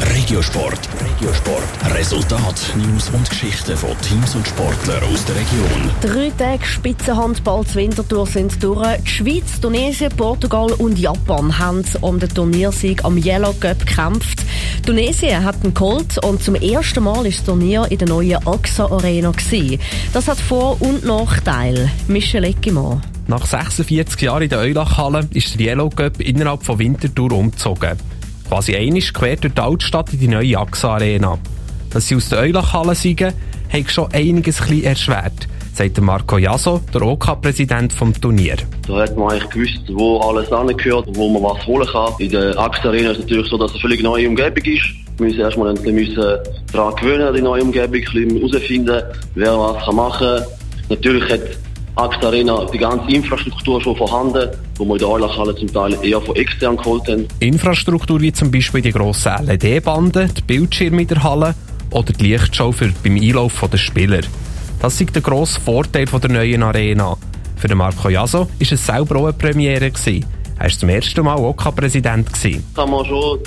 Regiosport. Regiosport. Resultat, News und Geschichten von Teams und Sportlern aus der Region. Drei Tage Spitzenhandball zur Wintertour sind durch. Die Schweiz, Tunesien, Portugal und Japan haben um den Turniersieg am Yellow Cup gekämpft. Tunesien hat einen geholt und zum ersten Mal ist das Turnier in der neuen AXA Arena gewesen. Das hat Vor- und Nachteile. Michel Eckimann. Nach 46 Jahren in der Eulachhalle ist der Yellow Cup innerhalb von Winterthur umgezogen. Quasi einisch quer durch die Altstadt in die neue AXA Arena. Dass sie aus der Eulachhalle siegen, hat schon einiges ein erschwert, sagt Marco Jasso, der OK-Präsident vom Turnier. Da hat man eigentlich gewusst, wo alles angehört, wo man was holen kann. In der AXA Arena ist es natürlich so, dass es eine völlig neue Umgebung ist. Wir müssen erstmal ein bisschen daran gewöhnen, die neue Umgebung, ein herausfinden, wer was machen kann. Natürlich hat AXA Arena die ganze Infrastruktur schon vorhanden, wo wir in der Eulachhalle zum Teil eher von extern geholt haben. Infrastruktur wie zum Beispiel die grossen LED-Banden, die Bildschirme in der Halle oder die Lichtshow für beim Einlauf der Spieler. Das ist der grosse Vorteil der neuen Arena. Für den Marco Jasso war es selber auch eine Premiere. Gewesen. Er war zum ersten Mal OK-Präsident. Ich habe mir schon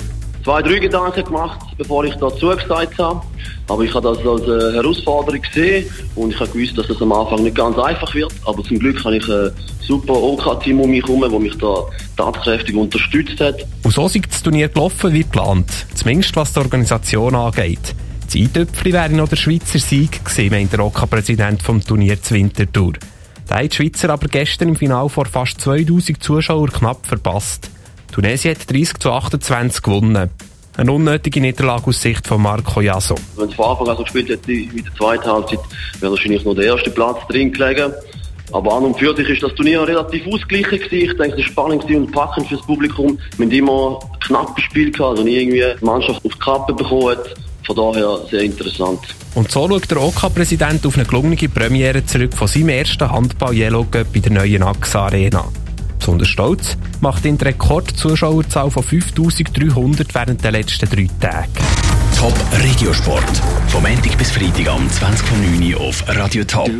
zwei, drei Gedanken gemacht, bevor ich dazu gesagt habe. Aber ich habe das als äh, Herausforderung gesehen und ich habe gewusst, dass das am Anfang nicht ganz einfach wird. Aber zum Glück habe ich ein super OK-Team um mich herum, das mich da tatkräftig unterstützt hat. Und so ist das Turnier gelaufen wie geplant. Zumindest was die Organisation angeht. Das Eintöpfchen wäre noch der Schweizer Sieg gewesen, meint der OK-Präsident vom Turnier zur Winterthur. Da haben die Schweizer aber gestern im Finale vor fast 2000 Zuschauern knapp verpasst. Tunesien hat 30 zu 28 gewonnen. Eine unnötige Niederlage aus Sicht von Marco Jasso. Wenn es von Anfang an so gespielt hätte wie in der zweiten Halbzeit, wäre wahrscheinlich noch der erste Platz drin gelegen. Aber an und für sich ist das Turnier relativ ausgeglichen gewesen. Ich denke, es war spannend und packend fürs Publikum. Wir haben immer knapp gespielt, also nie irgendwie die Mannschaft auf die Kappe bekommen hat. Von daher sehr interessant. Und so schaut der OK-Präsident auf eine gelungene Premiere zurück von seinem ersten Handball-Yellow Cup in der neuen AXA Arena. Besonders stolz macht ihn die Rekordzuschauerzahl von 5300 während der letzten drei Tage. Top Regiosport. Vom Montag bis Freitag am 20.09. auf Radio Top.